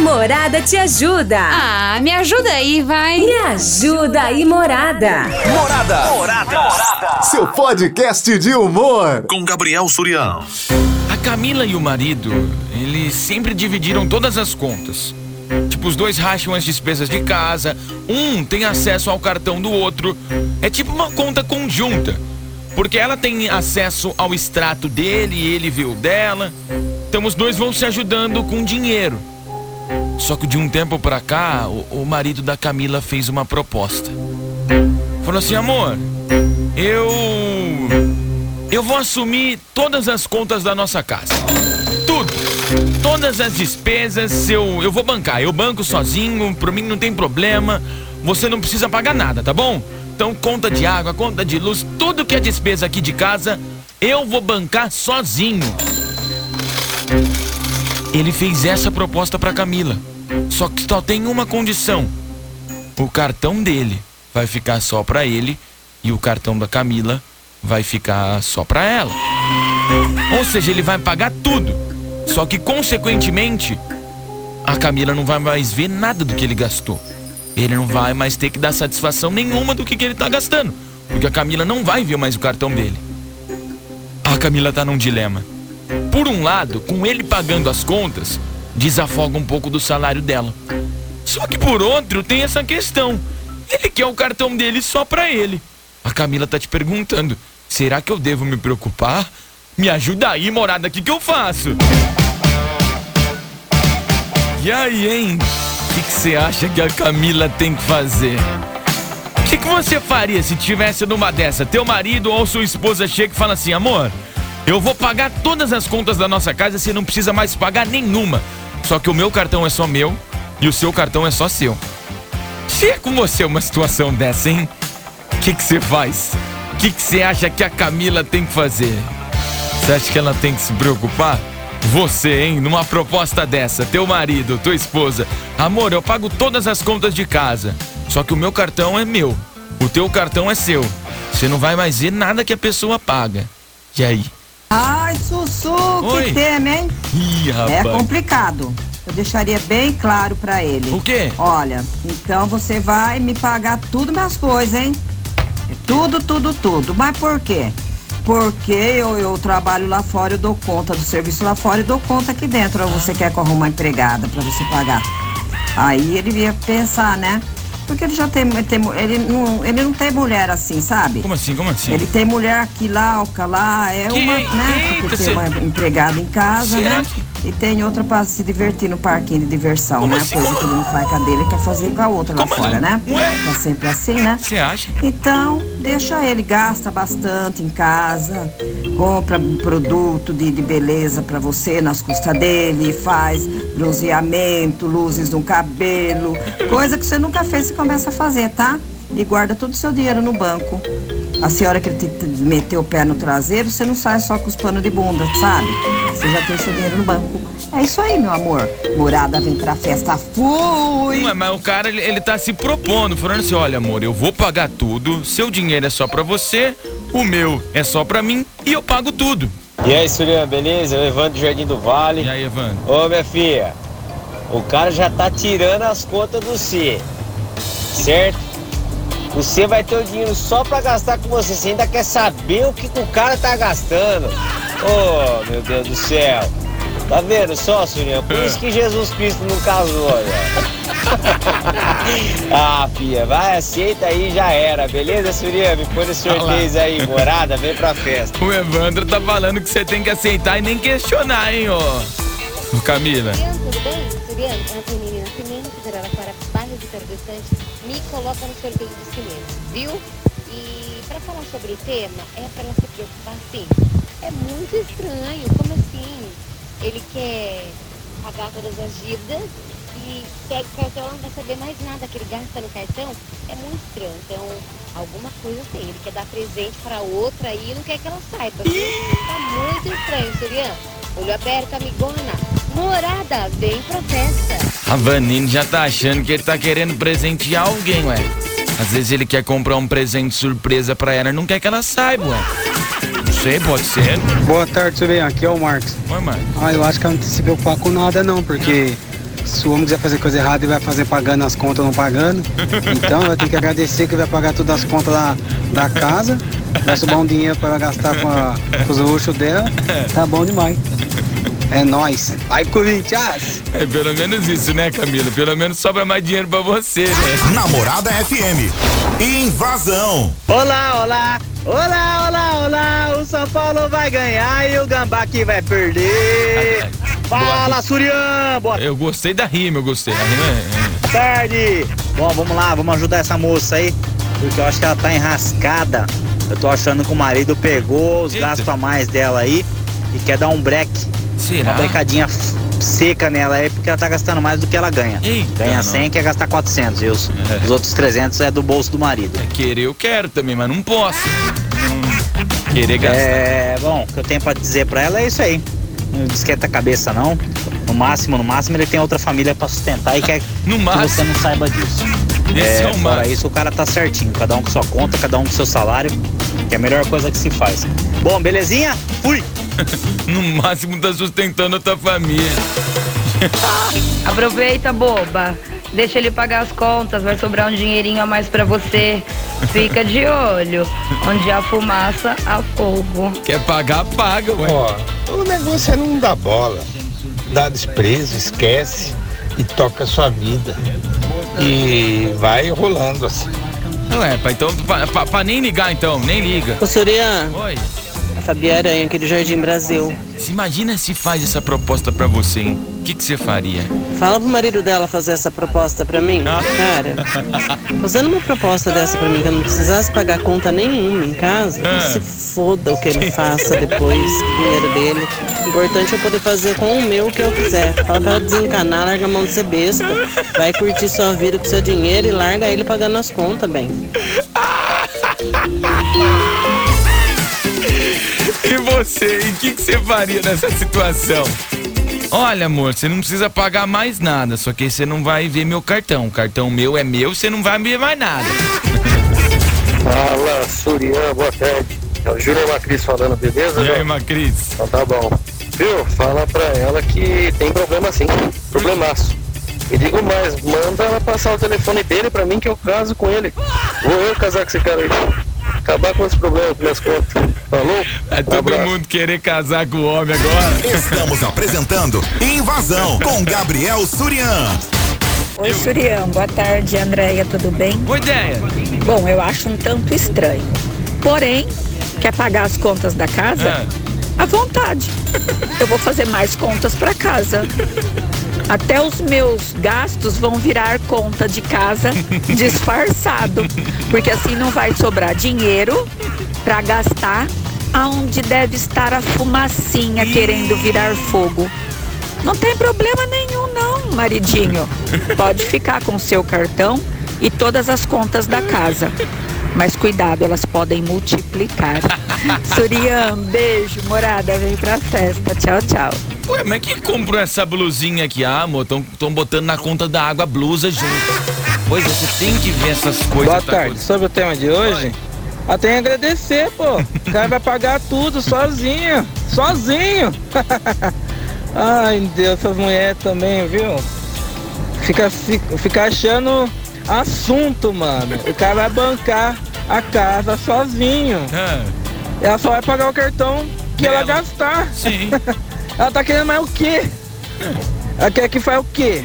Morada te ajuda. Ah, me ajuda aí, vai. Me ajuda aí, Morada. Morada. Morada. Seu podcast de humor. Com Gabriel Surião. A Camila e o marido, eles sempre dividiram todas as contas. Tipo, os dois racham as despesas de casa, um tem acesso ao cartão do outro. É tipo uma conta conjunta. Porque ela tem acesso ao extrato dele e ele vê o dela. Então os dois vão se ajudando com dinheiro. Só que de um tempo pra cá, o, o marido da Camila fez uma proposta. Falou assim: amor, eu. Eu vou assumir todas as contas da nossa casa. Tudo. Todas as despesas eu, eu vou bancar. Eu banco sozinho, pra mim não tem problema. Você não precisa pagar nada, tá bom? Então, conta de água, conta de luz, tudo que é despesa aqui de casa, eu vou bancar sozinho. Ele fez essa proposta para Camila. Só que só tem uma condição. O cartão dele vai ficar só para ele e o cartão da Camila vai ficar só para ela. Ou seja, ele vai pagar tudo. Só que consequentemente, a Camila não vai mais ver nada do que ele gastou. Ele não vai mais ter que dar satisfação nenhuma do que, que ele tá gastando. Porque a Camila não vai ver mais o cartão dele. A Camila tá num dilema. Por um lado, com ele pagando as contas, desafoga um pouco do salário dela. Só que por outro, tem essa questão. Ele quer o cartão dele só pra ele. A Camila tá te perguntando: será que eu devo me preocupar? Me ajuda aí, morada, o que, que eu faço? E aí, hein? O que você acha que a Camila tem que fazer? O que, que você faria se tivesse numa dessa? Teu marido ou sua esposa chega e fala assim: amor, eu vou pagar todas as contas da nossa casa, você não precisa mais pagar nenhuma. Só que o meu cartão é só meu e o seu cartão é só seu. Se é com você uma situação dessa, hein? O que você faz? O que você acha que a Camila tem que fazer? Você acha que ela tem que se preocupar? Você, hein? Numa proposta dessa, teu marido, tua esposa. Amor, eu pago todas as contas de casa. Só que o meu cartão é meu. O teu cartão é seu. Você não vai mais ver nada que a pessoa paga. E aí? Ai, Sussu, Oi. que tema, hein? Ih, rapaz. É complicado. Eu deixaria bem claro pra ele. O quê? Olha, então você vai me pagar tudo minhas coisas, hein? Tudo, tudo, tudo. Mas por quê? Porque eu, eu trabalho lá fora, eu dou conta do serviço lá fora e dou conta aqui dentro. Ou você quer que eu arrume uma empregada pra você pagar? Aí ele ia pensar, né? Porque ele já tem, ele, tem- ele não, ele não tem mulher assim, sabe? Como assim? Como assim? Ele tem mulher aqui lá, outra lá, é Que- uma, né? eita, Porque cê- tem uma empregada em casa, Será né? que- E tem outra pra se divertir no parquinho de diversão, Como né? assim? Coisa que ele não faz com a dele, quer fazer com a outra lá Como fora, assim? né? Tá sempre assim, né? Você acha? Então, deixa ele, gasta bastante em casa, compra produto de, de beleza pra você nas custas dele, faz bronzeamento, luzes no cabelo, coisa que você nunca fez, você começa a fazer, tá? E guarda todo o seu dinheiro no banco. A senhora que ele te, te meteu o pé no traseiro, você não sai só com os panos de bunda, sabe? Você já tem seu dinheiro no banco. É isso aí, meu amor. Morada vem pra festa, fui! Ué, mas o cara, ele, ele tá se propondo, falando assim, olha amor, eu vou pagar tudo, seu dinheiro é só pra você, o meu é só pra mim e eu pago tudo. E aí, Surian, beleza? Eu Evandro do Jardim do Vale. E aí, Evandro? Ô, minha filha, o cara já tá tirando as contas do C, certo? Você vai ter o dinheiro só pra gastar com você. Você ainda quer saber o que, o cara tá gastando. Ô, meu Deus do céu. Tá vendo só, Surian? Por isso que Jesus Cristo não casou, velho. ah, filha, vai, aceita aí já era, beleza, Surian? Me põe nos sorteios aí, morada, vem pra festa. O Evandro tá falando que você tem que aceitar e nem questionar, hein, ô. Camila. Suriano, tudo bem? Suriano, Antonini coloca no sorteio de cinemas, viu? E para falar sobre o tema, é para ela se preocupar sim. É muito estranho, como assim? Ele quer pagar todas as dívidas e pega o cartão e não vai saber mais nada que ele gasta no cartão. É muito estranho. Então, alguma coisa tem. Ele quer dar presente para outra e não quer que ela saiba. viu? Tá muito estranho, Suriano. Olho aberto, amigona. Morada, vem pra festa. A Vanine já tá achando que ele tá querendo presentear alguém, ué. Às vezes ele quer comprar um presente surpresa pra ela e não quer que ela saiba, ué. Não sei, pode ser. Boa tarde, Surian. Aqui é o Marcos. Oi, mano. Ah, eu acho que ela não tem que se preocupar com nada não, porque Se o homem quiser fazer coisa errada, ele vai fazer pagando as contas, não pagando. Então vai ter que agradecer que vai pagar todas as contas da, da casa. Vai sobrar um dinheiro para ela gastar com, a, com os luxos dela. Tá bom demais. É nóis. Vai, Corinthians! É pelo menos isso, né, Camila? Pelo menos sobra mais dinheiro pra você, né? Namorada FM. Invasão. Olá, olá, olá, olá, olá. O São Paulo vai ganhar e o Gambá que vai perder. Fala, Surian. Boa Eu gostei da rima, eu gostei. A rima é- tarde. Bom, vamos lá, vamos ajudar essa moça aí. Porque eu acho que ela tá enrascada. Eu tô achando que o marido pegou os Eita. gastos a mais dela aí e quer dar um break. Será? Uma brecadinha f- seca nela aí, porque ela tá gastando mais do que ela ganha. Eita, ganha não. 100 quer gastar 400 e os, É. os outros 300 é do bolso do marido. Querer eu quero também, mas não posso. Hum, Querer gastar. É, bom, o que eu tenho pra dizer pra ela é isso aí. Não esquenta a cabeça não. No máximo, no máximo ele tem outra família pra sustentar e quer No que você máximo. não saiba disso. Esse é, o fora isso, o cara tá certinho. Cada um com sua conta, cada um com seu salário. Que é a melhor coisa que se faz. Bom, belezinha? Fui! No máximo tá sustentando a tua família. Aproveita, boba. Deixa ele pagar as contas, vai sobrar um dinheirinho a mais pra você. Fica de olho. Onde há fumaça, há fogo. Quer pagar, paga, ué. Ó, o negócio é não dar bola, dá desprezo, esquece e toca a sua vida. E vai rolando assim. Ué, pai, então, pra, pra- pra nem ligar então, nem liga. Ô, Surian, Oi. Fabi Aranha aqui do Jardim Brasil. Se imagina se faz essa proposta pra você, hein? O que que você faria? Fala pro marido dela fazer essa proposta pra mim. Ah. Cara, fazendo uma proposta dessa pra mim, que eu não precisasse pagar conta nenhuma em casa, Ah. se foda o que ele faça depois, o dinheiro dele. O importante é eu poder fazer com o meu o que eu quiser. Fala pra ela desencanar, larga a mão de ser besta. Vai curtir sua vida com seu dinheiro e larga ele pagando as contas, bem. Você, e o que, que você faria nessa situação? Olha, amor, você não precisa pagar mais nada, só que você não vai ver meu cartão. O cartão meu é meu, você não vai ver mais nada. Fala, Surian, boa tarde. É o Júnior Macris falando, beleza? E aí? Macris? Então tá bom. Viu? Fala pra ela que tem problema sim. Problemaço. E digo mais, manda ela passar o telefone dele pra mim que eu caso com ele. Vou eu casar com esse cara aí. Acabar com esse problema com minhas contas. Falou? É todo Abraço. mundo querer casar com o homem agora. Estamos apresentando Invasão com Gabriel Surian. Oi, Surian. Boa tarde, Andréia. Tudo bem? Boa ideia. Bom, eu acho um tanto estranho. Porém, quer pagar as contas da casa? À vontade. Eu vou fazer mais contas para casa. Até os meus gastos vão virar conta de casa disfarçado, porque assim não vai sobrar dinheiro para gastar aonde deve estar a fumacinha querendo virar fogo. Não tem problema nenhum não, maridinho. Pode ficar com seu cartão e todas as contas da casa. Mas cuidado, elas podem multiplicar. Surian, beijo, morada, vem pra festa. Tchau, tchau. Ué, mas quem comprou essa blusinha aqui? Ah, amor, tão botando na conta da água a blusa junto. Pois você tem que ver essas coisas. Boa tá tarde. Sobre o tema de hoje, eu tenho que agradecer, pô. O cara vai pagar tudo sozinho. Sozinho. Ai, Deus, essas mulheres também, viu? Fica, fica, fica achando assunto, mano. O cara vai bancar a casa sozinho. Ela só vai pagar o cartão que ela gastar. Sim. ela tá querendo mais o quê? Ela quer que faz o quê?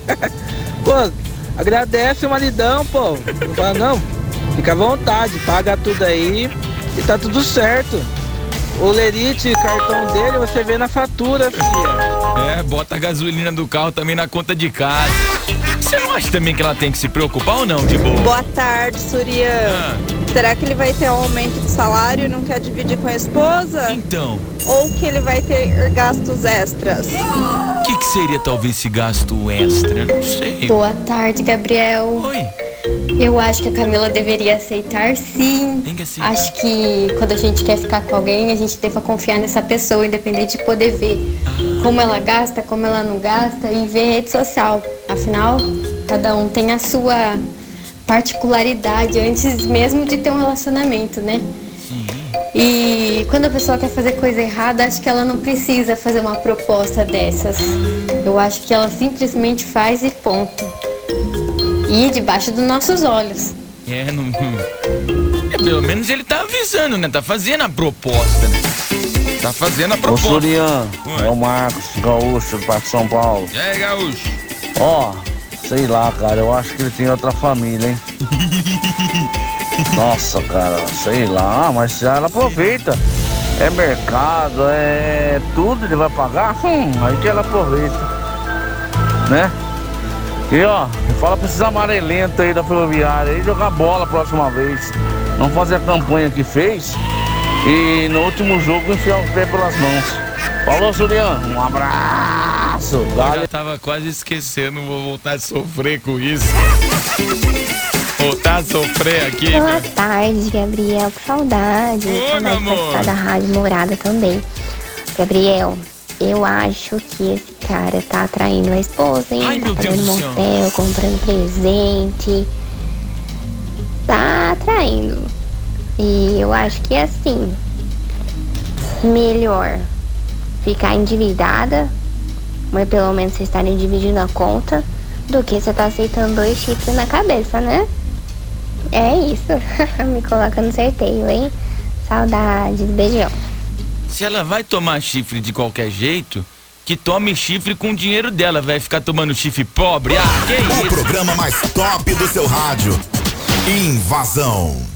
pô, agradece o maridão, pô. Não fala, não, fica à vontade, paga tudo aí e tá tudo certo. O lerite, cartão dele, você vê na fatura, filha. É, bota a gasolina do carro também na conta de casa. Você não acha também que ela tem que se preocupar ou não, de boa? Boa tarde, Surian. Será que ele vai ter um aumento de salário e não quer dividir com a esposa? Então, Ou que ele vai ter gastos extras? o que, que seria talvez esse gasto extra? Não sei. Boa tarde, Gabriel. Oi. Eu acho que a Camila deveria aceitar sim. Acho que quando a gente quer ficar com alguém, a gente deva confiar nessa pessoa, independente de poder ver como ela gasta, como ela não gasta e ver rede social. Afinal, cada um tem a sua particularidade antes mesmo de ter um relacionamento, né? E quando a pessoa quer fazer coisa errada, acho que ela não precisa fazer uma proposta dessas. Eu acho que ela simplesmente faz e ponto. E debaixo dos nossos olhos. É, não. É, pelo menos ele tá avisando, né? Tá fazendo a proposta, né? Tá fazendo a Ô, proposta. Surian, é o Marcos Gaúcho, do Parque São Paulo. E aí, Gaúcho? Ó, sei lá, cara, eu acho que ele tem outra família, hein? Nossa, cara, sei lá, mas já ela aproveita. É mercado, é tudo, ele vai pagar, hum, aí que ela aproveita. Né? E ó, fala pra esses amarelentos aí da ferroviária aí jogar bola a próxima vez. Não fazer a campanha que fez e no último jogo enfiar o pé pelas mãos. Falou, Juliano, um abraço. Eu Dale. já tava quase esquecendo, vou voltar a sofrer com isso. Voltar a sofrer aqui. Boa tarde, Gabriel. Que saudade. Ô, saudade meu amor. da Rádio Morada também. Gabriel, eu acho que esse cara tá atraindo a esposa, hein? Ai, tá meu Deus pagando motel, comprando presente. Tá atraindo. E eu acho que é assim. Melhor ficar endividada, mas pelo menos vocês estarem dividindo a conta, do que você tá aceitando dois chifres na cabeça, né? É isso. Me coloca no sorteio, hein? Saudades, beijão. Se ela vai tomar chifre de qualquer jeito, que tome chifre com o dinheiro dela. Vai ficar tomando chifre pobre? Ah, que O isso? programa mais top do seu rádio. Invasão.